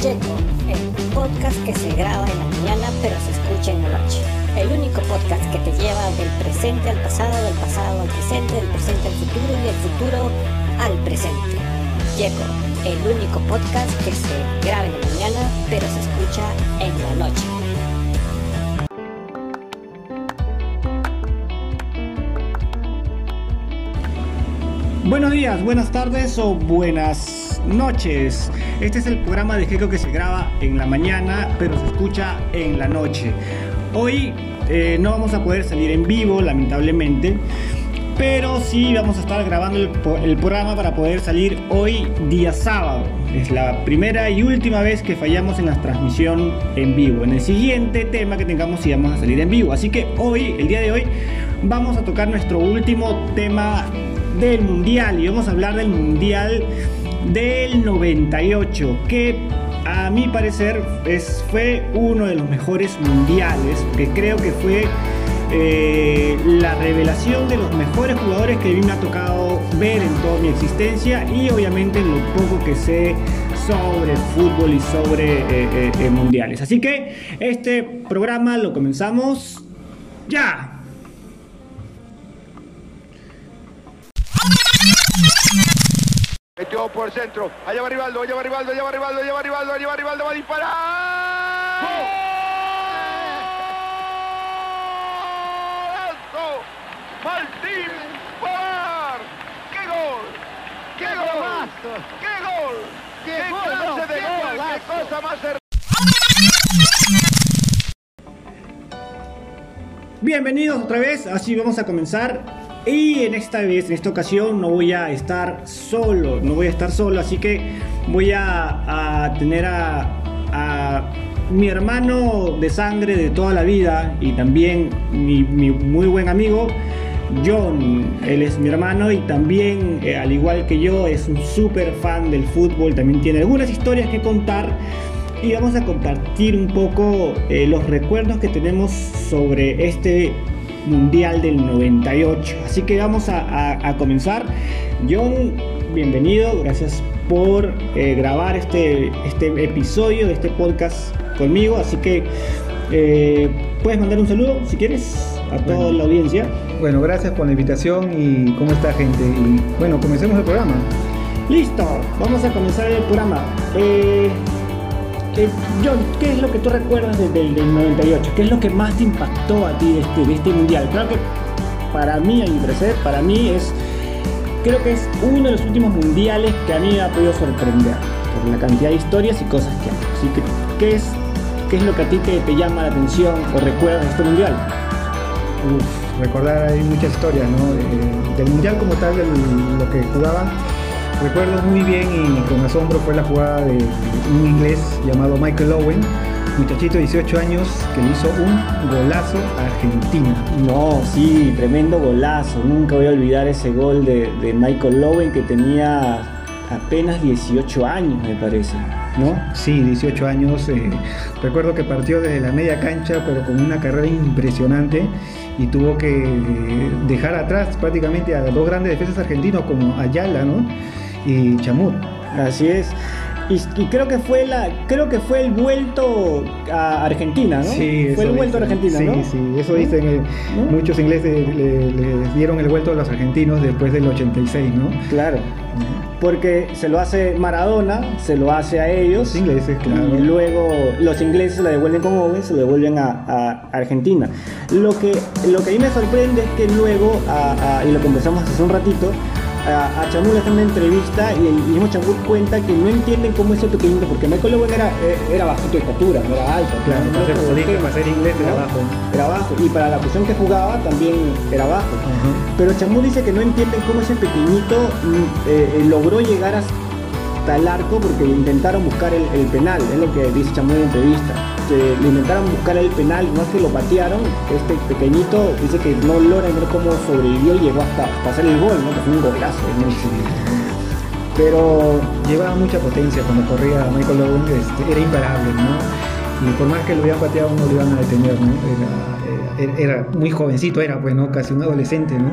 Checo, el podcast que se graba en la mañana pero se escucha en la noche. El único podcast que te lleva del presente al pasado, del pasado al presente, del presente al futuro y del futuro al presente. Checo, el único podcast que se graba en la mañana pero se escucha en la noche. Buenos días, buenas tardes o buenas noches. Este es el programa de Gecko que se graba en la mañana, pero se escucha en la noche. Hoy eh, no vamos a poder salir en vivo, lamentablemente, pero sí vamos a estar grabando el, programa para poder salir hoy día sábado. Es la primera y última vez que fallamos en la transmisión en vivo. En el siguiente tema que tengamos sí vamos a salir en vivo. Así que hoy, el día de hoy, vamos a tocar nuestro último tema del mundial y vamos a hablar del mundial del 98 que a mi parecer es, fue uno de los mejores mundiales que creo que fue eh, la revelación de los mejores jugadores que a mí me ha tocado ver en toda mi existencia y obviamente en lo poco que sé sobre fútbol y sobre eh, eh, mundiales. Así que este programa lo comenzamos ya Metió por el centro. Allá va Rivaldo, allá va Rivaldo, allá va Rivaldo, allá va Rivaldo, allá va Rivaldo, va a disparar. ¡Golazo! Martín Pavar. ¡Qué gol! ¡Qué gol! ¡Qué gol! ¡Qué, clase de gol! ¡Qué cosa más hermosa! Bienvenidos otra vez, así vamos a comenzar. Y en esta vez, en esta ocasión, no voy a estar solo, no voy a estar solo, así que voy a, tener a, mi hermano de sangre de toda la vida y también mi, mi muy buen amigo, John. Él es mi hermano y también, eh, al igual que yo, es un súper fan del fútbol, también tiene algunas historias que contar y vamos a compartir un poco eh, los recuerdos que tenemos sobre este Mundial del 98. Así que vamos a, a- a comenzar. John, bienvenido, gracias por eh, grabar este, este episodio de este podcast conmigo. Así que eh, puedes mandar un saludo si quieres a toda Bueno. la audiencia. Bueno, gracias por la invitación y cómo está gente. Y bueno, comencemos el programa. Listo, vamos a comenzar el programa. Eh, John, ¿qué es lo que tú recuerdas de- del, del 98? ¿Qué es lo que más te impactó a ti de este, de este mundial? Creo que para mí, a mi parecer, para mí es. Creo que es uno de los últimos mundiales que a mí me ha podido sorprender por la cantidad de historias y cosas que hay. Así que, ¿qué es, qué es lo que a ti te, te llama la atención o recuerdas de este mundial? Recordar hay muchas historias, ¿no? Eh, del mundial como tal, del- lo que jugaban. Recuerdo muy bien y con asombro fue la jugada de un inglés llamado Michael Owen, muchachito de 18 años que le hizo un golazo a Argentina. No, sí, tremendo golazo. Nunca voy a olvidar ese gol de, de Michael Lowen que tenía apenas 18 años, me parece, ¿no? Sí, 18 años. eh, recuerdo que partió desde la media cancha, pero con una carrera impresionante y tuvo que eh, dejar atrás prácticamente a dos grandes defensas argentinos como Ayala, ¿no? Y Chamut. Así es. Y, y creo que fue la, creo que fue el vuelto a Argentina, ¿no? Sí, fue el vuelto a. Argentina, sí, ¿no? Sí, eso dicen. eh, ¿No? Muchos ingleses le, le dieron el vuelto a los argentinos después del 86, ¿no? Claro. Porque se lo hace Maradona, se lo hace a ellos. Los ingleses, claro. Y luego los ingleses la devuelven con Owen, se lo devuelven a, a Argentina. Lo que, lo que a mí me sorprende es que luego, a- a- y lo conversamos hace un ratito, a, a Chamul le hacen una entrevista y el mismo Chamul cuenta que no entienden cómo ese pequeñito, porque Michael Owen era, eh, era bajito de estatura, no era alto. Claro, ser No qué, para ser inglés era ¿no? bajo. Era bajo. Y para la posición que jugaba también era bajo. Pero Chamú dice que no entienden cómo ese pequeñito mm, eh, eh, logró llegar hasta el arco porque le intentaron buscar el, el penal, es lo que dice Chamú en entrevista. Le intentaron buscar el penal, no es que lo patearon, este pequeñito dice que no logra ver cómo sobrevivió y llegó hasta, hasta hacer el gol, ¿no? que fue un golazo. ¿no? Pero Llevaba mucha potencia cuando corría Michael Owen, este, era imparable, ¿no? Y por más que lo hubieran pateado, no lo iban a detener, ¿no? Era, era- era muy jovencito, era pues, ¿no? Casi un adolescente, ¿no?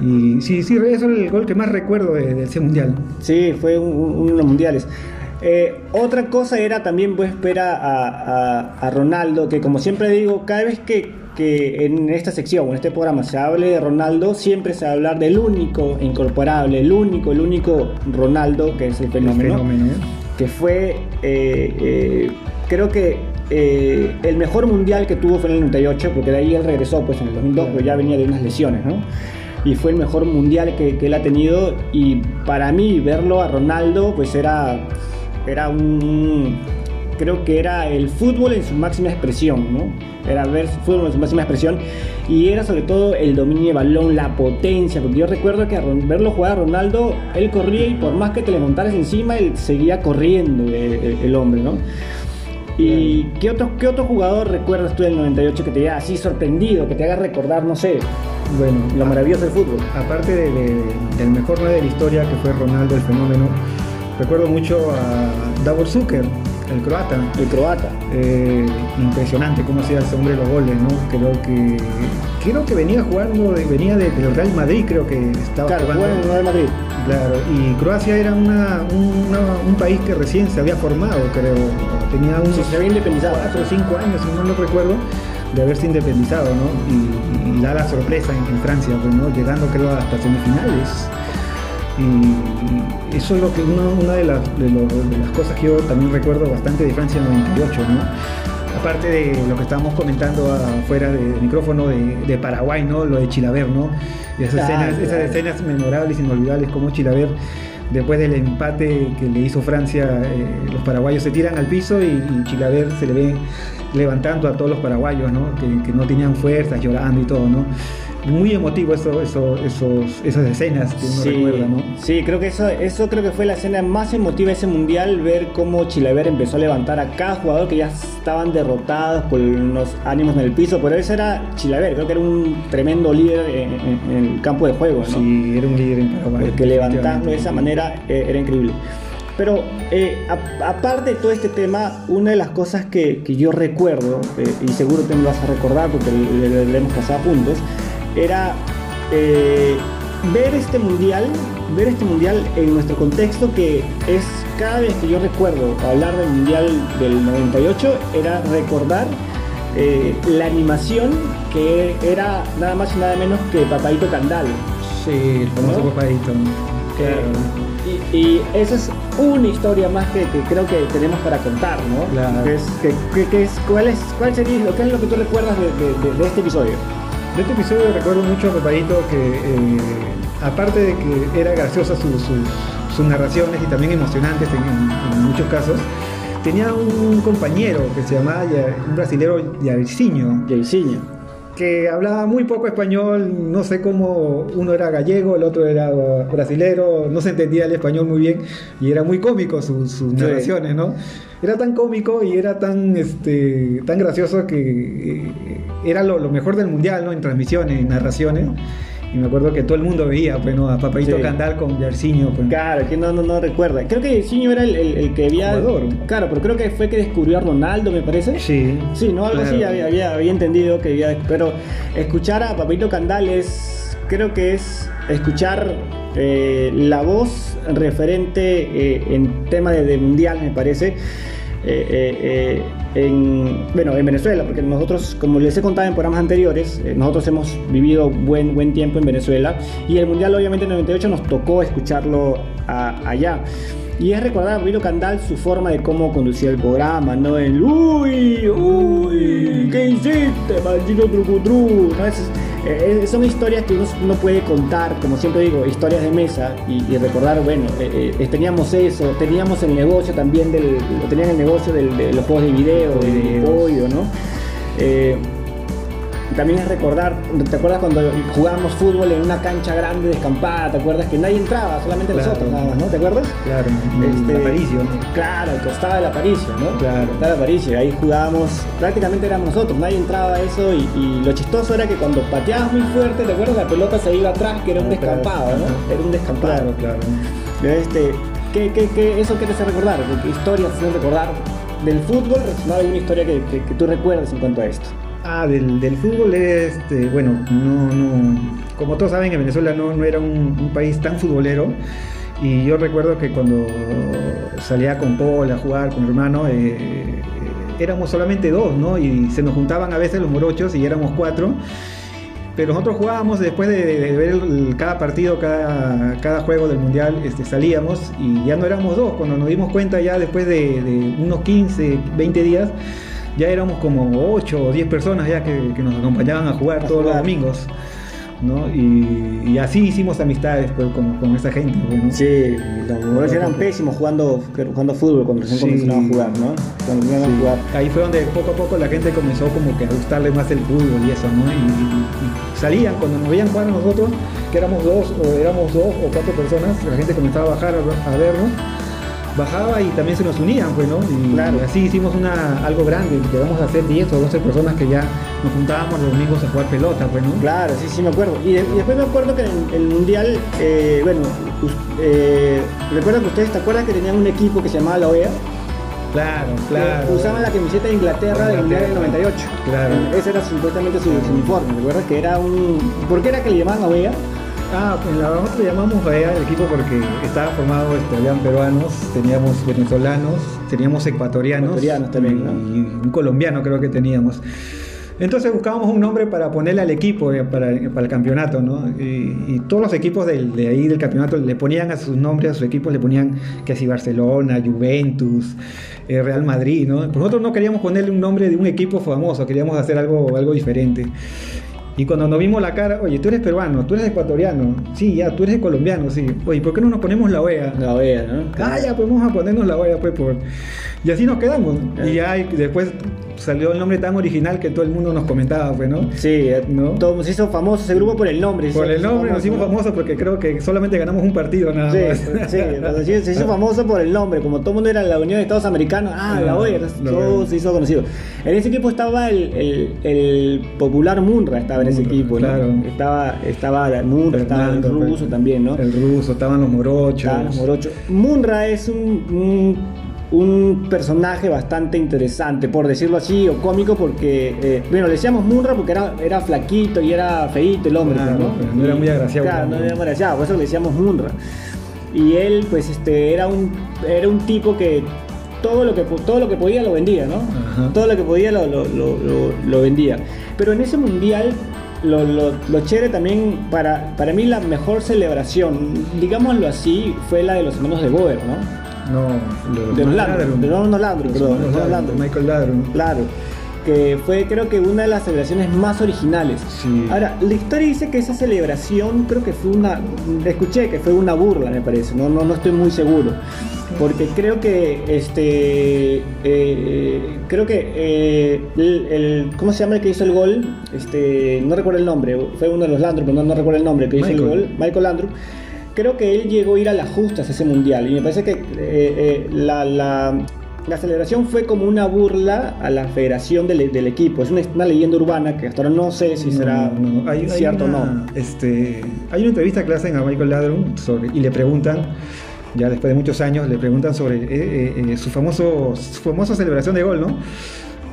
Y sí, sí, eso es el gol que más recuerdo de, de ese mundial. Sí, fue un- un- uno de los mundiales. Eh, otra cosa era también pues ver a, a- a Ronaldo, que como siempre digo, cada vez que, que en esta sección, en este programa se hable de Ronaldo, siempre se va a hablar del único incorporable, el único, el único Ronaldo, que es el El fenómeno, fenómeno, ¿eh? que fue, eh, eh, creo que eh, el mejor mundial que tuvo fue en el 98, porque de ahí él regresó pues en el 2002, pero ya venía de unas lesiones, ¿no? Y fue el mejor mundial que, que él ha tenido y para mí verlo a Ronaldo pues era, era un... Creo que era el fútbol en su máxima expresión, ¿no? Era ver fútbol en su máxima expresión y era sobre todo el dominio de balón, la potencia, porque yo recuerdo que verlo jugar a Ronaldo, él corría y por más que te le montaras encima, él seguía corriendo el, el- el hombre, ¿no? ¿Y qué otro, qué otro jugador recuerdas tú del 98 que te haya así sorprendido, que te haga recordar, no sé, Bueno, lo maravilloso del fútbol? aparte de- de- del mejor 9 de la historia que fue Ronaldo el fenómeno, recuerdo mucho a Davor Zucker, el croata. El croata. Eh, impresionante cómo hacía ese hombre los goles, ¿no? Creo que creo que venía jugando, venía de- del Real Madrid, creo que estaba Claro, jugando. en el Real Madrid. Claro, y Croacia era una, una- un país que recién se había formado, creo. Tenía unos Sí, se había independizado. 4 o 5 años, si no lo recuerdo, de haberse independizado, ¿no? Y, y da la sorpresa en, en Francia, pues, ¿no? Llegando, creo, hasta semifinales. Y eso es lo que uno- una de las, de lo- de las cosas que yo también recuerdo bastante de Francia 98, ¿no? Aparte de lo que estábamos comentando afuera de, de micrófono de, de Paraguay, ¿no? Lo de Chilaver, ¿no? Y esas, Claro, escenas, esas claro. escenas memorables, inolvidables, como Chilaver, después del empate que le hizo Francia, eh, los paraguayos se tiran al piso y, y se le ve levantando a todos los paraguayos, ¿no? Que, que no tenían fuerzas, llorando y todo, ¿no? Muy emotivo eso, eso, esos, esas escenas que uno recuerda, ¿no? sí, creo que eso, eso creo que fue la escena más emotiva de ese mundial, ver cómo Chilaver empezó a levantar a cada jugador que ya estaban derrotados por los ánimos en el piso, pero ese era Chilaver, creo que era un tremendo líder en, en- en el campo de juego, ¿no? Sí, era un líder en Paraguay. porque levantarlo de esa manera eh, era increíble. Pero eh, aparte de todo este tema, una de las cosas que, que yo recuerdo, eh, y seguro te me vas a recordar porque le, le- le hemos pasado puntos, era eh, ver este mundial, ver este mundial en nuestro contexto que es cada vez que yo recuerdo hablar del mundial del 98, era recordar eh, la animación que era nada más y nada menos que Papaito Candal. Sí, el famoso ¿No? papadito. Claro. Y, y esa es una historia más que, que creo que tenemos para contar, ¿no? Claro. Que es, que, es- ¿cuál, es, ¿Cuál sería lo, qué es lo que tú recuerdas de- de este episodio? De este episodio recuerdo mucho a Pepadito que, eh, aparte de que era graciosa su- sus- narraciones y también emocionantes en, muchos casos, tenía un compañero que se llamaba, un brasilero Jairzinho, Jairzinho. Que hablaba muy poco español, no sé cómo uno era gallego, el otro era brasilero, no se entendía el español muy bien y era muy cómico su- sus narraciones, ¿no? Era tan cómico y era tan, este, tan gracioso que eh, era lo, lo mejor del mundial, ¿no? En transmisiones, en narraciones. Y me acuerdo que todo el mundo veía, pues, ¿no? A Papadito Sí. Candal con Jairzinho, pues. Claro, que no, no, no recuerda. Creo que Jairzinho era el, el- el que había. Jugador. Claro, pero creo que fue que descubrió a Ronaldo, me parece. Sí. Sí, ¿no? Algo así había, había, había entendido que había. Pero escuchar a Papito Candal es. Creo que es escuchar eh, la voz referente eh, en tema de, de mundial, me parece. Eh, eh, eh, en, bueno, en Venezuela, porque nosotros, como les he contado en programas anteriores, nosotros hemos vivido buen, buen tiempo en Venezuela y el Mundial obviamente en el 98 nos tocó escucharlo allá. Y es recordar a Candal su forma de cómo conducía el programa, ¿no? El uy, uy, ¿qué hiciste, maldito trucutru? ¿no? Es- eh, son historias que uno, uno puede contar, como siempre digo, historias de mesa y, y recordar, bueno, eh, eh, teníamos eso, teníamos el negocio también del, tenían el negocio del- de los juegos de video, de Videos. pollo, ¿no? También es recordar, ¿te acuerdas cuando jugábamos fútbol en una cancha grande descampada? ¿Te acuerdas que nadie entraba, solamente Claro. nosotros nada más, ¿no? ¿Te acuerdas? Claro, Este, el Aparicio, ¿no? Claro, al costado del Aparicio, ¿no? Claro. Costado del Aparicio, ahí jugábamos, prácticamente éramos nosotros, nadie entraba a eso y, y lo chistoso era que cuando pateabas muy fuerte, ¿te acuerdas? La pelota se iba atrás, que era un Atrás, descampado, ¿no? ajá. Era un descampado. Claro, claro. Este, ¿qué, qué, qué, ¿Eso qué te hace recordar? ¿Qué, qué historias te hace recordar del fútbol? ¿No alguna historia que, que- que tú recuerdes en cuanto a esto? Ah, del, fútbol, este, bueno, no, no, como todos saben, en Venezuela no, era un, país tan futbolero Y yo recuerdo que cuando salía con Paul a jugar con mi hermano, eh, éramos solamente dos, ¿no? Y se nos juntaban a veces los morochos y éramos cuatro. Pero nosotros jugábamos después de, ver cada partido, cada, cada juego del mundial, este, salíamos y ya no éramos dos. Cuando nos dimos cuenta, ya después de, de unos 15, 20 días, ya éramos como 8 o 10 personas ya que, que nos acompañaban a jugar A todos jugar. los domingos. ¿no? Y, y así hicimos amistades pues, con, con esa gente. pues, ¿no? Sí, los morochos eran pésimos jugando, jugando fútbol cuando recién Sí. comenzaron a jugar, ¿no? Cuando comenzaron a jugar. Ahí fue donde poco a poco la gente comenzó como que a gustarle más el fútbol y eso, ¿no? Y, y- y salían, cuando nos veían jugar nosotros, que éramos dos o éramos dos o cuatro personas, la gente comenzaba a bajar a, a vernos, bajaba y también se nos unían, pues, ¿no? Y Claro. así hicimos una, algo grande, llegamos a ser 10 o 12 personas que ya nos juntábamos los domingos a jugar pelota, pues, ¿no? Claro, sí, sí me acuerdo. Y, de- y después me acuerdo que en el Mundial, eh, bueno, eh, recuerdo que ustedes, ¿te acuerdan que tenían un equipo que se llamaba la OEA? Claro, claro. Usaban la camiseta de Inglaterra del Mundial del 98. Claro. Ese era supuestamente su, su uniforme, ¿recuerdas? Que era un... ¿Por qué era que le llamaban OEA? Ah, en la nosotros le llamamos allá el equipo porque estaba formado, este, habían peruanos, teníamos venezolanos, teníamos ecuatorianos, Ecuatorianos también, y, ¿no? y un colombiano creo que teníamos. Entonces buscábamos un nombre para ponerle al equipo eh, para, para el campeonato, ¿no? Y, y todos los equipos del- de ahí del campeonato le ponían a sus nombres, a sus equipos le ponían que así Barcelona, Juventus, eh, Real Madrid, ¿no? Nosotros no queríamos ponerle un nombre de un equipo famoso, queríamos hacer algo, algo diferente. Y cuando nos vimos la cara, oye, tú eres peruano, tú eres ecuatoriano, sí, ya, tú eres colombiano, sí. Oye, ¿por qué no nos ponemos la OEA? La OEA, ¿no? Ah, ya, pues vamos a ponernos la OEA, pues, por... Y así nos quedamos. Y ya y después salió el nombre tan original que todo el mundo nos comentaba, pues, ¿no? Sí, eh, ¿No? todo se hizo famoso ese grupo por el nombre. Por el nombre nos hicimos famosos porque creo que solamente ganamos un partido nada más. sí, sí, se hizo famoso por el nombre, como todo el mundo era la Unión de Estados Americanos, ah, la OEA, todo se hizo conocido. En ese equipo estaba el, el, el popular Munra, estaba en ese Munra, equipo, ¿no? claro. Estaba, estaba Munra, estaba el ruso pues, también, ¿no? El ruso, estaban los morochos. Estaban los morochos. Munra es un, un, un personaje bastante interesante, por decirlo así, o cómico, porque, eh, bueno, le decíamos Munra porque era, era flaquito y era feíto el hombre, ¿no? pero no era muy agraciado. Claro, no era muy agraciado, por eso le decíamos Munra. Y él, pues, este, era un, era un tipo que todo lo que, todo lo que podía lo vendía, ¿no? Ajá. Todo lo que podía lo, lo, lo, lo- lo vendía. Pero en ese mundial, lo, lo, lo chévere también, para, para mí la mejor celebración, digámoslo así, fue la de los hermanos de Boer, ¿no? No, los De los Landrum. De los Landrum, perdón, los Landrum, Landrum. Michael Landrum. Claro, que fue creo que una de las celebraciones más originales. Sí. Ahora, la historia dice que esa celebración creo que fue una, escuché que fue una burla, me parece, no, no, no estoy muy seguro. Porque creo que, este, eh, creo que eh, el, el- ¿cómo se llama el que hizo el gol? Este, no recuerdo el nombre, fue uno de los Landrum, pero no, no recuerdo el nombre, el que hizo el Michael. gol, Michael Landrum. Creo que él llegó a ir a las justas a ese mundial y me parece que eh, eh, la, la- la celebración fue como una burla a la federación del, del equipo. Es una, una leyenda urbana que hasta ahora no sé si será No, no, hay- hay cierto una- o no. Este, hay una entrevista que le hacen a Michael Ladrum sobre, y le preguntan, ya después de muchos años, le preguntan sobre eh, eh, su, famoso, su famosa celebración de gol, ¿no?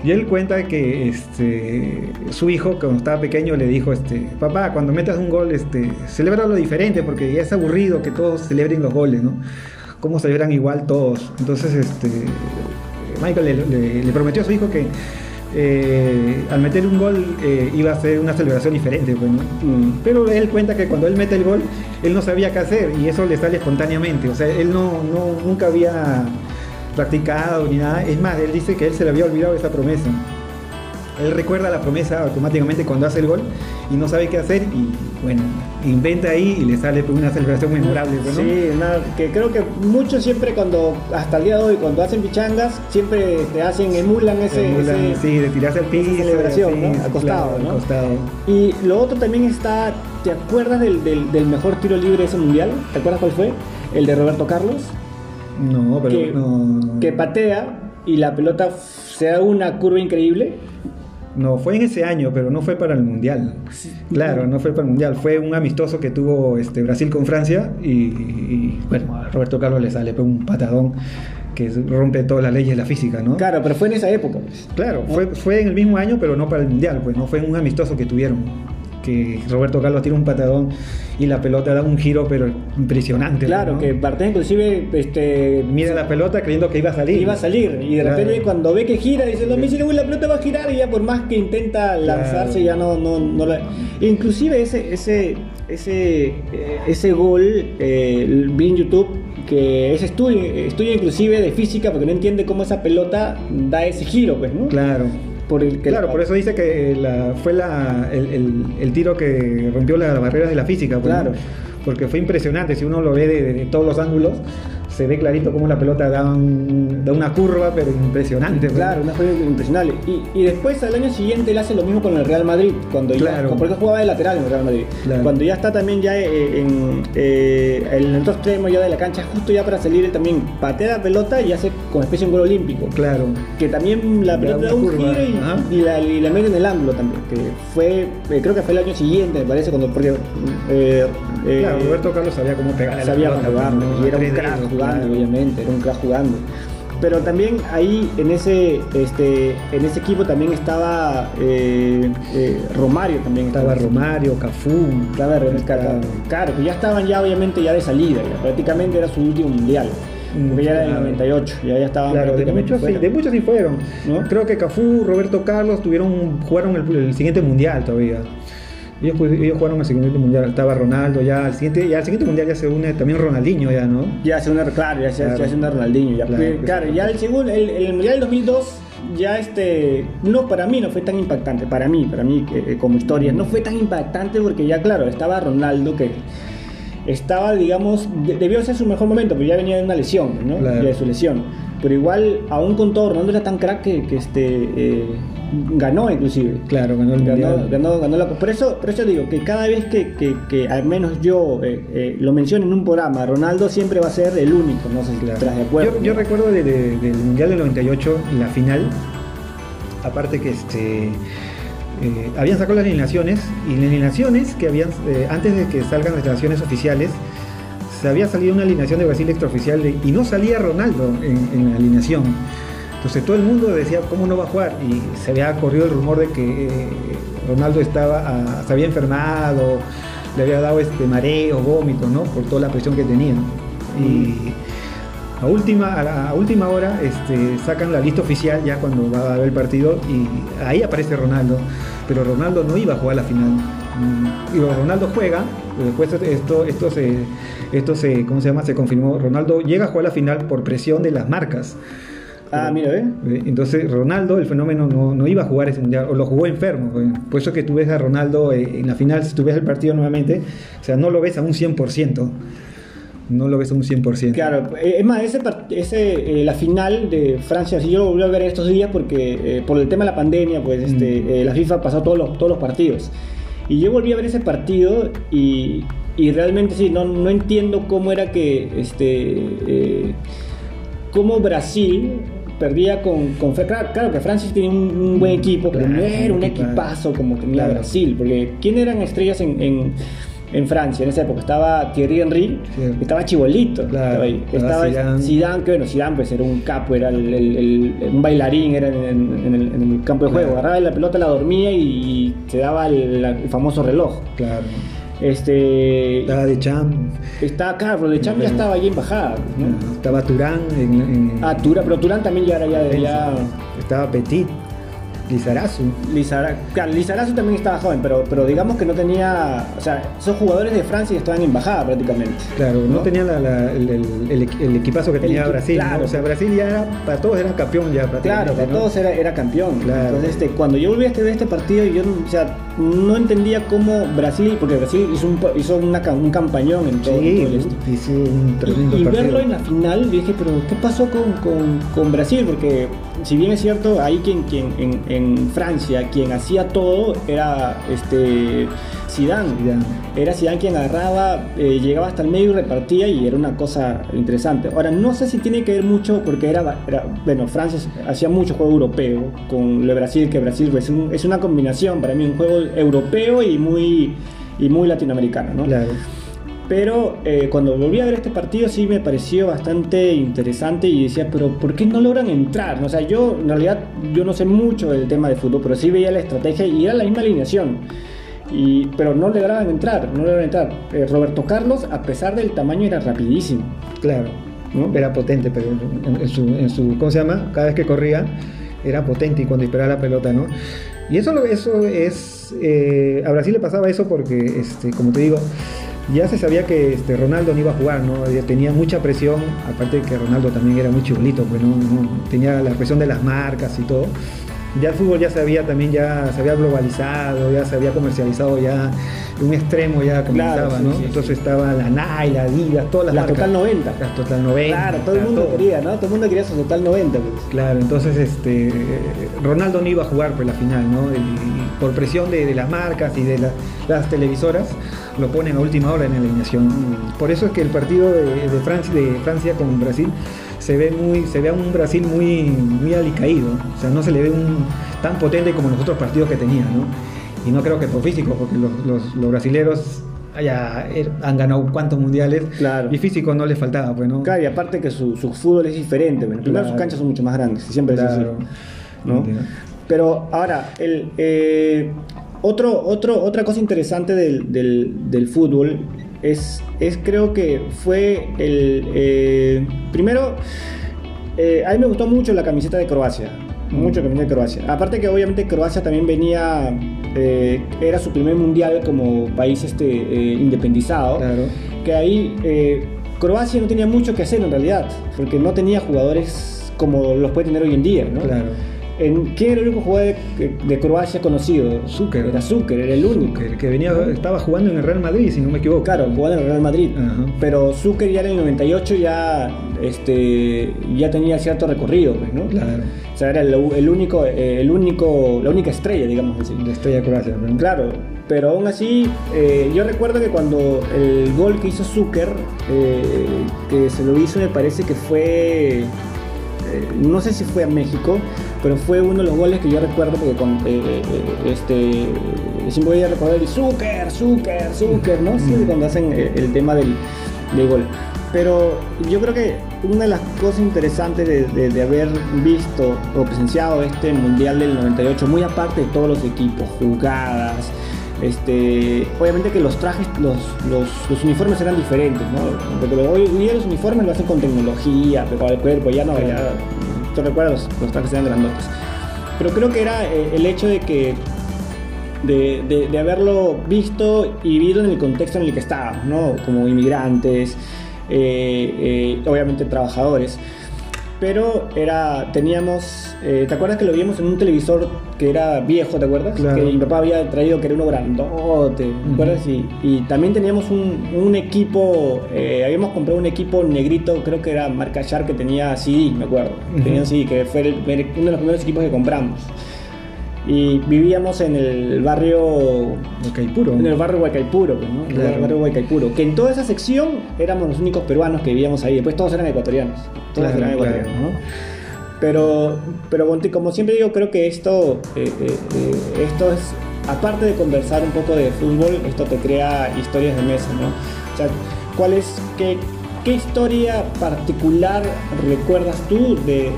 Y él cuenta que este, su hijo, cuando estaba pequeño, le dijo, este, papá, cuando metas un gol, este, celébralo diferente, porque ya es aburrido que todos celebren los goles, ¿no? ¿Cómo celebran igual todos? Entonces, este, Michael le, le- le prometió a su hijo que eh, al meter un gol eh, iba a ser una celebración diferente, pues, ¿no? Mm. Pero él cuenta que cuando él mete el gol, él no sabía qué hacer y eso le sale espontáneamente. O sea, él no, no- nunca había practicado ni nada. Es más, él dice que él se le había olvidado esa promesa. Él recuerda la promesa automáticamente cuando hace el gol y no sabe qué hacer y bueno, inventa ahí y le sale pues, una celebración memorable. pues, ¿no? Sí, nada, que creo que muchos siempre cuando, hasta el día de hoy, cuando hacen pichangas, siempre te hacen, emulan ese, Emulan, ese- sí, de tirarse al piso. celebración, así, ¿no? Acostado, claro, ¿no? acostado. Y lo otro también está, ¿te acuerdas del, del- del mejor tiro libre de ese mundial? ¿Te acuerdas cuál fue? El de Roberto Carlos, No, pero que, no. que patea y la pelota se da una curva increíble. No, fue en ese año, pero no fue para el Mundial. Claro, no fue para el Mundial. Fue un amistoso que tuvo este, Brasil con Francia y, y, bueno, a Roberto Carlos le sale pues, un patadón que rompe todas las leyes de la física, ¿no? Claro, pero fue en esa época. pues. Claro, fue, fue en el mismo año, pero no para el Mundial, pues no fue un amistoso que tuvieron. que Roberto Carlos tira un patadón y la pelota da un giro, pero impresionante. Claro, ¿no? que Bartés inclusive este, mira la pelota creyendo que iba a salir. Iba a salir y de Claro. repente cuando ve que gira dice, no me dice, "Uy, la pelota va a girar y ya por más que intenta lanzarse ya no, no, no la... Inclusive ese, ese, ese, eh, ese gol eh, vi en YouTube que es estudio, estudio inclusive de física porque no entiende cómo esa pelota da ese giro, pues, ¿no? Claro. Por el que Claro, por eso dice que la, fue la, el, el- el tiro que rompió las barreras de la física. pues, Claro. Porque fue impresionante, si uno lo ve de, de todos los ángulos, se ve clarito cómo la pelota da, un- da una curva, pero impresionante. Claro, una jugada impresionante. Y, y después al año siguiente él hace lo mismo con el Real Madrid, cuando Claro. ya, porque jugaba de lateral en el Real Madrid. Claro. Cuando ya está también ya eh, en, eh, en el otro extremo ya de la cancha, justo ya para salir, él también patea la pelota y hace como especie de un gol olímpico. Claro. Que también la pelota da un curva, giro y, la, y la mete en el ángulo también. Que fue, eh, creo que fue el año siguiente, me parece, cuando porque eh, eh, Claro, Roberto Carlos sabía cómo la sabía pelota, jugar ¿no? y era un crack jugando, claro. obviamente, era un crack jugando. Pero también ahí en ese, este, en ese equipo también estaba eh, eh, Romario también Estaba Romario, Cafú. Estaba Claro. Que ya estaban ya obviamente ya de salida, ya prácticamente era su último mundial. Mm, Porque ya era en el claro. 98, ya, ya estaban Claro, de muchos, sí, de muchos sí fueron. ¿No? Creo que Cafú, Roberto Carlos tuvieron, jugaron el, el siguiente mundial todavía. Ellos, pues, ellos jugaron el siguiente mundial. Estaba Ronaldo ya. Al siguiente, ya al siguiente mundial ya se une también Ronaldinho ya, ¿no? Ya hace una, claro, ya se Claro. ya hace una Ronaldinho. Ya, Claro, sí. ya el segundo, el, el Mundial del 2002, ya este, no, para mí no fue tan impactante, para mí, para mí eh, eh, como historia, no fue tan impactante porque ya, claro, estaba Ronaldo que estaba, digamos, de- debió ser su mejor momento, pero ya venía de una lesión, ¿no? Claro. Ya de su lesión. Pero igual, aún con todo, Ronaldo era tan crack que, que, este, eh, ganó inclusive. Claro, ganó el Ganó, ganó, ganó la por eso, por eso digo que cada vez que, que- que al menos yo eh, eh, lo menciono en un programa, Ronaldo siempre va a ser el único, no sé si Claro. estás de acuerdo. Yo, yo recuerdo de- de- del Mundial del 98, la final, aparte que este, eh, habían sacado las alineaciones, y las alineaciones que habían, antes de que salgan las alineaciones oficiales, se había salido una alineación de Brasil extraoficial de- y no salía Ronaldo en, en la alineación. Entonces todo el mundo decía, ¿cómo no va a jugar? Y se había corrido el rumor de que eh, Ronaldo estaba, ah, se había enfermado, le había dado este mareo, vómito, ¿no? Por toda la presión que tenía. Y a última, a la última hora este, sacan la lista oficial ya cuando va a haber el partido y ahí aparece Ronaldo, pero Ronaldo no iba a jugar la final. Mm, Y Ronaldo juega, después esto, esto, se, esto se, ¿cómo se llama? Se confirmó. Ronaldo llega a jugar la final por presión de las marcas. Ah, mira, ¿eh? Entonces Ronaldo, el fenómeno, no, no iba a jugar ese mundial, o lo jugó enfermo. pues. Por eso que tú ves a Ronaldo eh, en la final, si tú ves el partido nuevamente, o sea, no lo ves a un 100%. No lo ves a un 100%. Claro, eh, es más, ese, ese, eh, la final de Francia, si yo lo volví a ver estos días porque eh, por el tema de la pandemia, pues este, Mm. eh, la FIFA pasó todos los, todos los partidos. Y yo volví a ver ese partido y, y realmente sí, no, no entiendo cómo era que, este, cómo Brasil perdía con, con claro, claro que Francia tiene un, un buen equipo, pero no era un equipazo. como tenía Claro. Brasil, porque ¿quién eran estrellas en, en, en Francia en esa época? Estaba Thierry Henry, Sí. estaba Chibolito, estaba, ahí. estaba Zidane. Zidane, que bueno, Zidane pues era un capo, era el, el- el- un bailarín, era en, el, en el campo de juego, agarraba la pelota, la dormía y, se daba el famoso reloj. Claro. Este, Estaba de Champ, está acá, pero de Champ ya estaba ahí en bajada, ¿no? estaba Turán, en, en- Ah, Tura- pero Turán también ya era ya, ya estaba Petit, Lizarazu. Lizara- claro, Lizarazu también estaba joven, pero, pero digamos que no tenía, o sea, esos jugadores de Francia ya estaban en bajada prácticamente. Claro, no, tenía la- la- el, el- el el equipazo que tenía equi- Brasil. ¿no? claro. O sea, Brasil ya era, para todos era campeón ya prácticamente. Claro, para ¿no? todos era, era campeón. Claro. Entonces, este, cuando yo volví a este, ver este partido, yo o sea, no entendía cómo Brasil, porque Brasil hizo un, hizo una un campañón en todo, en todo Sí, esto. hizo un tremendo Y, y verlo en la final, dije, pero ¿qué pasó con, con- con Brasil? Porque si bien es cierto, ahí quien, quien en, en Francia, quien hacía todo era este Zidane. Zidane. Era Zidane quien agarraba, eh, llegaba hasta el medio y repartía y era una cosa interesante. Ahora, no sé si tiene que ver mucho porque era, era- bueno, Francia hacía mucho juego europeo con lo de Brasil, que Brasil es, un- es una combinación para mí, un juego europeo y muy, y muy latinoamericano, ¿no? Claro. Pero eh, cuando volví a ver este partido sí me pareció bastante interesante y decía, pero ¿por qué no logran entrar? O sea, yo en realidad yo no sé mucho del tema de fútbol, pero sí veía la estrategia y era la misma alineación. Y, pero no lograban entrar, no lograban entrar. Eh, Roberto Carlos, a pesar del tamaño, era rapidísimo. Claro, ¿no? Era potente, pero en, en su, en su, ¿cómo se llama? Cada vez que corría era potente y cuando disparaba la pelota, ¿no? Y eso, eso es, eh, a Brasil le pasaba eso porque, este, como te digo, ya se sabía que este, Ronaldo no iba a jugar, ¿no? Tenía mucha presión, aparte de que Ronaldo también era muy chibolito, pues. No- Tenía la presión de las marcas y todo. Ya el fútbol ya se había también, ya se había globalizado, ya se había comercializado, ya un extremo ya comenzaba, sí, ¿no? sí, sí. Entonces estaba la Nike, la Adidas, todas las La marcas. Total 90. Las Total 90. Claro, todo el mundo todo. quería, ¿no? Todo el mundo quería su Total 90. Pues. Claro, entonces este, Ronaldo no iba a jugar por la final, ¿no? Y, y por presión de, de las marcas y de la- las televisoras, lo ponen a última hora en la eliminación. Por eso es que el partido de, de Francia, de Francia con Brasil se ve muy, se ve a un Brasil muy, muy alicaído, o sea, no se le ve un tan potente como los otros partidos que tenía, ¿no? Y no creo que por físico, porque los, los, los brasileros ya er- han ganado cuantos mundiales Claro. y físico no les faltaba, pues, ¿no? Claro, y aparte que su, su fútbol es diferente. bueno, Primero Claro. sus canchas son mucho más grandes, siempre es así. ¿no? Entiendo. Pero ahora, el, eh, otro, otro, otra cosa interesante del, del- del fútbol es, es creo que fue el... eh, primero, eh, a mí me gustó mucho la camiseta de Croacia. Mucho la camiseta de Croacia. Aparte que obviamente Croacia también venía... eh, era su primer mundial como país este, independizado Claro. que ahí Croacia no tenía mucho que hacer en realidad, porque no tenía jugadores como los puede tener hoy en día, ¿no? Claro. En, ¿Quién era el único jugador de, de Croacia conocido? Zucker. Era Zucker, era el único. Zucker, que venía, estaba jugando en el Real Madrid, si no me equivoco. Claro, jugaba en el Real Madrid. Ajá. Pero Zucker ya en el 98 ya, este, ya tenía cierto recorrido, pues, ¿no? Claro. O sea, era el, el único, eh, el único, la única estrella, digamos así. De Estrella Croacia. ¿no? Claro, pero aún así, eh, yo recuerdo que cuando el gol que hizo Zucker, eh, que se lo hizo, me parece que fue, eh, no sé si fue a México, pero fue uno de los goles que yo recuerdo porque con, eh, eh, este, siempre voy a recordar el Zucker, Zucker, Zucker, ¿no? Sí, cuando hacen eh, el tema del, del gol. Pero yo creo que una de las cosas interesantes de, de- de haber visto o presenciado este Mundial del 98, muy aparte de todos los equipos, jugadas, este, obviamente que los trajes, los, los, los uniformes eran diferentes, ¿no? Porque hoy día los uniformes lo hacen con tecnología, preparar el cuerpo, ya no, ya, te recuerdas, los, trajes eran grandotes. Pero creo que era eh, el hecho de que de, de- de haberlo visto y vivido en el contexto en el que estábamos, ¿no? Como inmigrantes, eh, eh, obviamente trabajadores. Pero era, teníamos, eh, ¿te acuerdas que lo vimos en un televisor que era viejo, ¿te acuerdas? Claro. Que mi papá había traído que era uno grandote, ¿te acuerdas? Y, y también teníamos un, un equipo, eh, habíamos comprado un equipo negrito, creo que era marca Shark, que tenía CD, me acuerdo. Ujú. Tenía CD, que fue el- uno de los primeros equipos que compramos. Y vivíamos en el barrio Ok, puro. en el barrio Huaycaipuro, pues, ¿no? En Claro. el barrio Huaycaipuro. Que en toda esa sección éramos los únicos peruanos que vivíamos ahí. Después todos eran ecuatorianos. Todos Claro, eran claro. ecuatorianos, ¿no? Pero, pero como siempre digo, creo que esto, eh, eh, eh, esto es, aparte de conversar un poco de fútbol, esto te crea historias de mesa, ¿no? O sea, ¿cuál es, qué, qué historia particular recuerdas tú de-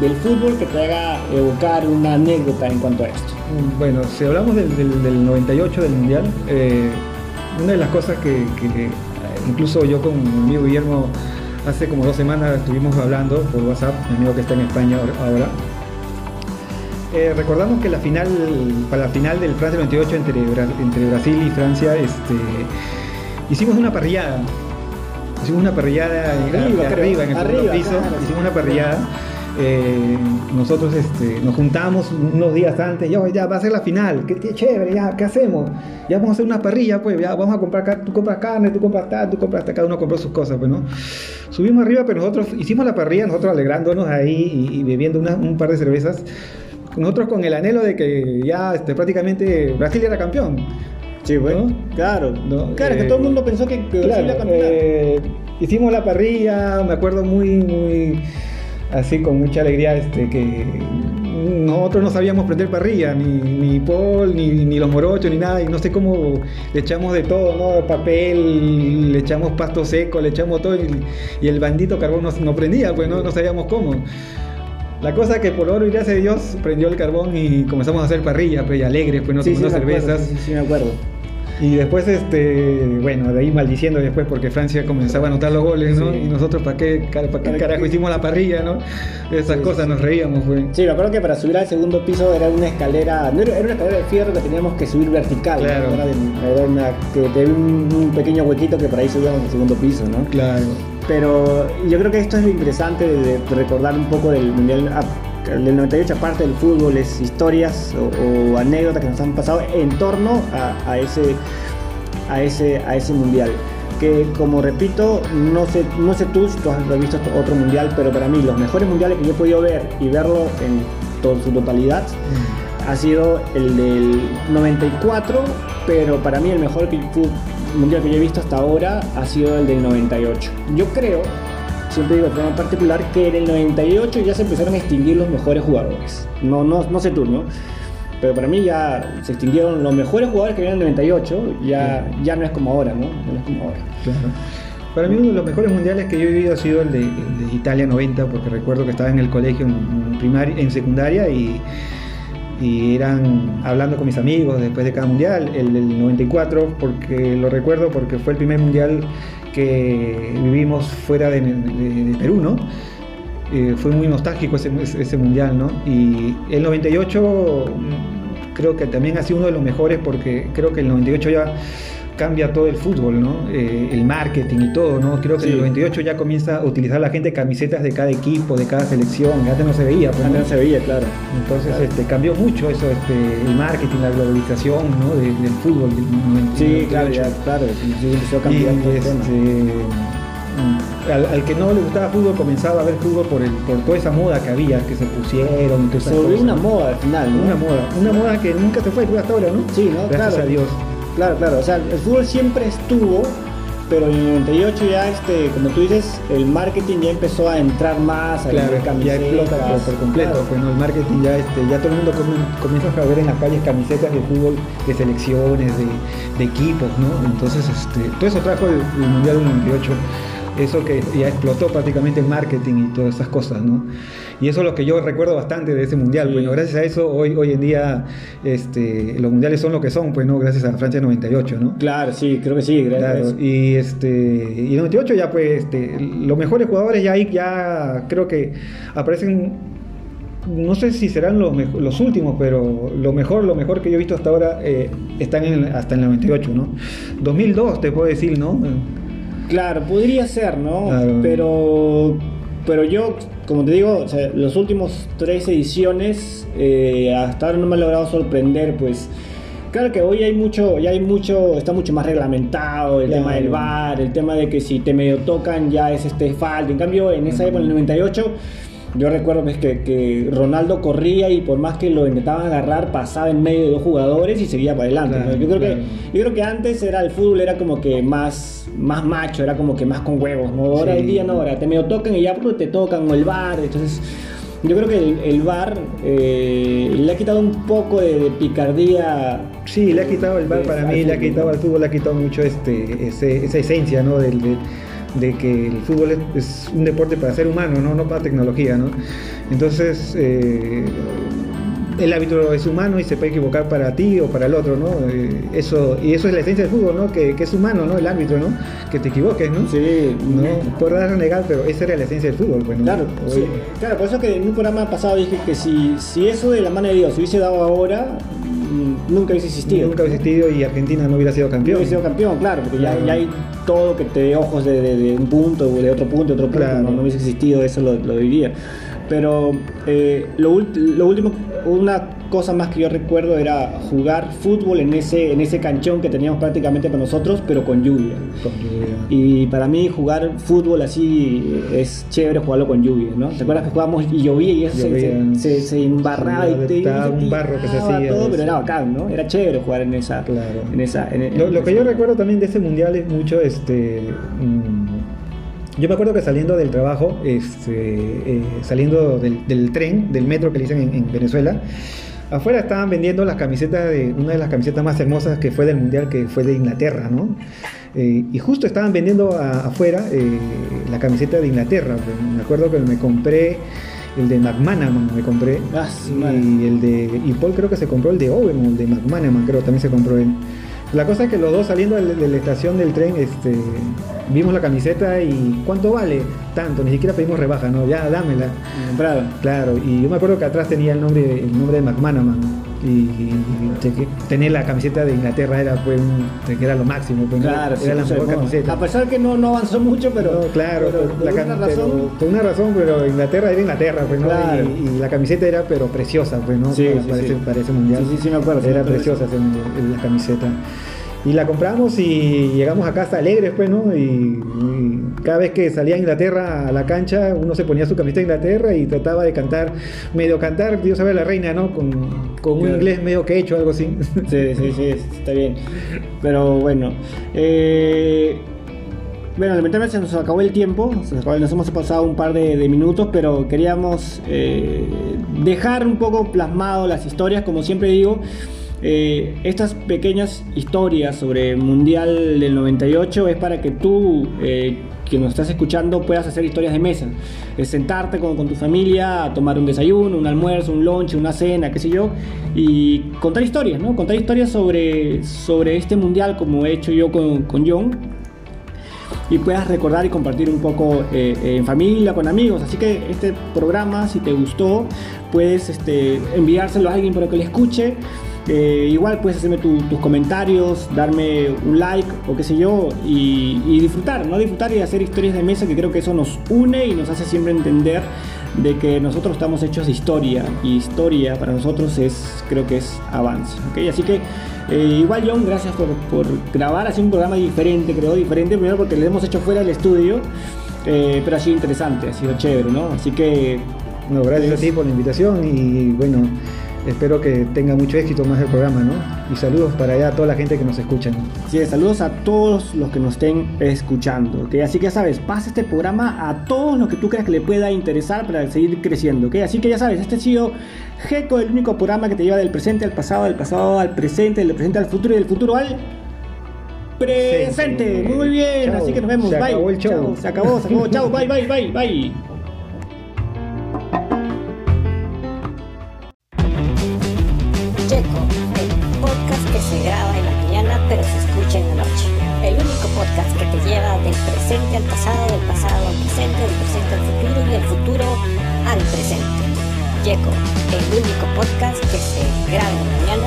del fútbol que te haga evocar una anécdota en cuanto a esto? Bueno, si hablamos del, del- del 98 del Mundial, eh, una de las cosas que, que, incluso yo con mi Guillermo hace como dos semanas estuvimos hablando por WhatsApp, mi amigo que está en España ahora-. Eh, recordamos que la final, para la final del Francia 98 entre, entre Brasil y Francia, este, hicimos una parrillada. Hicimos una parrillada en- Arriba, creo. arriba en el piso, claro. hicimos una parrillada. Eh, nosotros este, nos juntamos unos días antes, ya, ya va a ser la final, qué, qué chévere, ya, ¿qué hacemos? Ya vamos a hacer una parrilla, pues, ya vamos a comprar, tú compras carne, tú compras tal, tú compras tal, cada uno compró sus cosas, pues, ¿no? Subimos arriba, pero nosotros hicimos la parrilla, nosotros alegrándonos ahí y, y bebiendo una- un par de cervezas, nosotros con el anhelo de que ya este, prácticamente Brasil era campeón. Sí, bueno, ¿No? claro. No, claro, que eh, todo el mundo pensó que, que Brasil Claro, iba a campeonar. eh, hicimos la parrilla, me acuerdo muy, muy así con mucha alegría este, que nosotros no sabíamos prender parrilla, ni, ni Paul, ni, ni los morochos, ni nada, y no sé cómo le echamos de todo, ¿no? Papel, le echamos pasto seco, le echamos todo, y, y el bandito carbón no, no prendía, pues no, no sabíamos cómo. La cosa que por oro y gracias a Dios prendió el carbón y comenzamos a hacer parrilla, pues y alegres, pues nos Sí, sí, tomando acuerdo, cervezas. sí, sí, me acuerdo. Y después, este, bueno, de ahí maldiciendo después porque Francia comenzaba a anotar los goles, ¿no? Sí. Y nosotros, ¿para qué, cara- pa' qué ¿Para carajo hicimos la parrilla, ¿no? Esas Sí, cosas sí, nos reíamos, pues. Sí, me acuerdo que para subir al segundo piso era una escalera, no era, era una escalera de fierro que teníamos que subir vertical. ¿no? Claro. Era, de- era una, que tenía un, un pequeño huequito que por ahí subíamos al segundo piso, ¿no? Claro. Pero yo creo que esto es lo interesante de, de recordar un poco del Mundial ah, del 98, aparte del fútbol, es historias o, o anécdotas que nos han pasado en torno a, a ese, a, ese, a ese Mundial. Que como repito, no sé, no sé tú si tú has visto otro Mundial, pero para mí los mejores Mundiales que yo he podido ver y verlo en toda su totalidad ha sido el del 94, pero para mí el mejor que- mundial que yo he visto hasta ahora ha sido el del 98. Yo creo, siempre digo de forma particular, que en el 98 ya se empezaron a extinguir los mejores jugadores. No, no, no sé tú, ¿no? Pero para mí ya se extinguieron los mejores jugadores que vienen en el 98, ya, ya no es como ahora, ¿no? No es como ahora. Claro. Para mí uno de los mejores mundiales que yo he vivido ha sido el de, el de Italia 90, porque recuerdo que estaba en el colegio en, primaria, en secundaria y, y eran hablando con mis amigos después de cada mundial, el del 94, porque lo recuerdo porque fue el primer mundial que vivimos fuera de, Perú, ¿no? Eh, fue muy nostálgico ese, ese mundial, ¿no? Y el 98 mm, creo que también ha sido uno de los mejores porque creo que el 98 ya cambia todo el fútbol, ¿no? Eh, el marketing y todo, ¿no? Creo que en el 98 ya comienza a utilizar la gente camisetas de cada equipo, de cada selección, ya antes no se veía, pues, Antes ¿no? se veía, claro. Entonces Claro. este, cambió mucho eso, este, el marketing, la globalización, ¿no? De- del fútbol. del 90, Sí, claro, 98. ya, claro. Empezó a cambiar este, al, al que no le gustaba fútbol comenzaba a ver fútbol por, el, por toda esa moda que había, que se pusieron Se volvió una moda al final, ¿no? Una moda, una moda que nunca se fue hasta ahora, ¿no? Sí, ¿no? Gracias Claro. a Dios. Claro, claro. O sea, el fútbol siempre estuvo, pero en el 98 ya, este, como tú dices, el marketing ya empezó a entrar más, a Claro, ya camisetas. explota por, completo, Claro. pues, ¿no? el marketing ya, este, ya todo el mundo comienza a ver en las calles camisetas de fútbol, de selecciones, de, de equipos, ¿no? Entonces, este, todo eso trajo el, el Mundial del 98, eso que ya explotó prácticamente el marketing y todas esas cosas, ¿no? Y eso es lo que yo recuerdo bastante de ese Mundial, bueno, gracias a eso hoy, hoy en día este, los Mundiales son lo que son, pues, ¿no? Gracias a Francia 98, ¿no? Claro, sí, creo que sí. gracias a Claro, eso. y este y en el 98 ya pues este, los mejores jugadores ya ahí ya creo que aparecen no sé si serán los, los últimos, pero lo mejor, lo mejor que yo he visto hasta ahora eh, están en hasta en el 98, ¿no? 2002 te puedo decir, ¿no? Claro, podría ser, ¿no? Claro. Pero, pero yo, como te digo, o sea, los últimos tres ediciones eh, hasta ahora no me ha logrado sorprender, pues. Claro que hoy hay mucho, ya hay mucho, está mucho más reglamentado el Claro. tema del VAR, el tema de que si te medio tocan ya es este falta. En cambio, en esa época, en el 98, yo recuerdo pues, que, que Ronaldo corría y por más que lo intentaban agarrar, pasaba en medio de dos jugadores y seguía para adelante. Claro, ¿no? Yo creo claro. que yo creo que antes era el fútbol era como que más, más macho, era como que más con huevos, ¿no? Ahora Sí. el día no, ahora te medio tocan y ya te tocan o el bar, entonces yo creo que el, el bar eh, le ha quitado un poco de, de picardía. Sí, le ha quitado el bar para mí, le ha quitado al fútbol, le ha quitado mucho este, ese- esa esencia, ¿no? Del, de, de que el fútbol es, es un deporte para ser humano, ¿no? No para tecnología, ¿no? Entonces, eh, el árbitro es humano y se puede equivocar para ti o para el otro, ¿no? Eh, eso, y eso es la esencia del fútbol, ¿no? Que, que es humano, ¿no? El árbitro, ¿no? Que te equivoques, ¿no? Sí, No, podrás renegar, pero esa era la esencia del fútbol, pues, ¿no? Claro, sí, claro, por eso que en un programa pasado dije que si, si eso de la mano de Dios se hubiese dado ahora, mm, nunca hubiese existido. Nunca hubiese existido y Argentina no hubiera sido campeón. hubiese sido campeón, claro, porque ya, Claro. ya hay todo que te dé ojos de, de- de un punto, de otro punto, de otro punto, Claro. no, no hubiese existido, eso lo, lo diría. Pero eh, lo, lo último, una cosa más que yo recuerdo era jugar fútbol en ese, en ese canchón que teníamos prácticamente para nosotros, pero con lluvia. Con lluvia. Y para mí jugar fútbol así es chévere jugarlo con lluvia, ¿no? ¿Te acuerdas que jugábamos y llovía y eso se- Llovía. se, se, se embarraba y te Estaba un barro que se hacía, todo, pero era bacán, ¿no? Era chévere jugar en esa Claro. en esa en- en Lo, lo que yo recuerdo también de ese mundial es mucho, este, mm, yo me acuerdo que saliendo del trabajo, este, eh, saliendo del, del tren, del metro que le dicen en, en Venezuela, afuera estaban vendiendo las camisetas de una de las camisetas más hermosas que fue del mundial, que fue de Inglaterra, ¿no? Eh, y justo estaban vendiendo a- afuera eh, la camiseta de Inglaterra. pues, Me acuerdo que me compré el de McManaman me compré. Ah, sí, y el de. Y Paul creo que se compró el de Owen o el de McManaman, creo también se compró él. La cosa es que los dos saliendo de, la estación del tren, este, vimos la camiseta y ¿cuánto vale? Tanto, ni siquiera pedimos rebaja, ¿no? Ya dámela. Comprado. Claro, y yo me acuerdo que atrás tenía el nombre, el nombre de McManaman. Y, y tener la camiseta de Inglaterra era pues un- era lo máximo, pues. Claro, sí, era la o sea, mejor camiseta. A pesar que no, no avanzó mucho, pero. No, claro, pero por por la una razón. pero- por una razón, pero Inglaterra era Inglaterra, pues, ¿no? Claro. Y, y la camiseta era pero preciosa, pues, ¿no? Sí, para, sí, para sí. ese, para ese mundial. Sí, sí, sí, me acuerdo, sí, me Era acuerdo de preciosa ese la camiseta. Y la compramos y llegamos a casa alegres, pues, ¿no? Y, y cada vez que salía a Inglaterra a la cancha, uno se ponía su camiseta de Inglaterra y trataba de cantar, medio cantar, Dios sabe la reina, ¿no? Con, con un inglés medio que hecho, algo así. Sí, sí, sí, está bien. Pero bueno. eh, bueno, lamentablemente se nos acabó el tiempo. nos, hemos pasado un par de, de minutos, pero queríamos eh, dejar un poco plasmado las historias, como siempre digo. Eh, estas pequeñas historias sobre el Mundial del 98 es para que tú, eh, que nos estás escuchando, puedas hacer historias de mesa. Es sentarte con, con tu familia tomar un desayuno, un almuerzo, un lunch, una cena, qué sé yo, y contar historias, ¿no? Contar historias sobre, sobre este Mundial como he hecho yo con, con John y puedas recordar y compartir un poco eh, en familia, con amigos. Así que este programa, si te gustó, puedes este, enviárselo a alguien para que lo escuche. Eh, igual puedes hacerme tu- tus comentarios, darme un like o qué sé yo y, y disfrutar, ¿no? Disfrutar y hacer historias de mesa que creo que eso nos une y nos hace siempre entender de que nosotros estamos hechos de historia y historia para nosotros es, creo que es avance, ¿ok? Así que eh, igual John, gracias por, por grabar así un programa diferente, creo, diferente, primero porque lo hemos hecho fuera del estudio, eh, pero ha sido interesante, ha sido chévere, ¿no? Así que No, gracias a ti por la invitación y bueno, espero que tenga mucho éxito más el programa, ¿no? Y saludos para allá a toda la gente que nos escucha. Sí, saludos a todos los que nos estén escuchando, ¿ok? Así que ya sabes, pasa este programa a todos los que tú creas que le pueda interesar para seguir creciendo, ¿ok? Así que ya sabes, este ha sido GECO, el único programa que te lleva del presente al pasado, del pasado al presente, del presente al futuro y del futuro al presente. Muy bien, Chao. así que nos vemos, Se bye. acabó el show. Chao, se acabó, se acabó, chao, bye, bye, bye, bye. Podcast que se graba mañana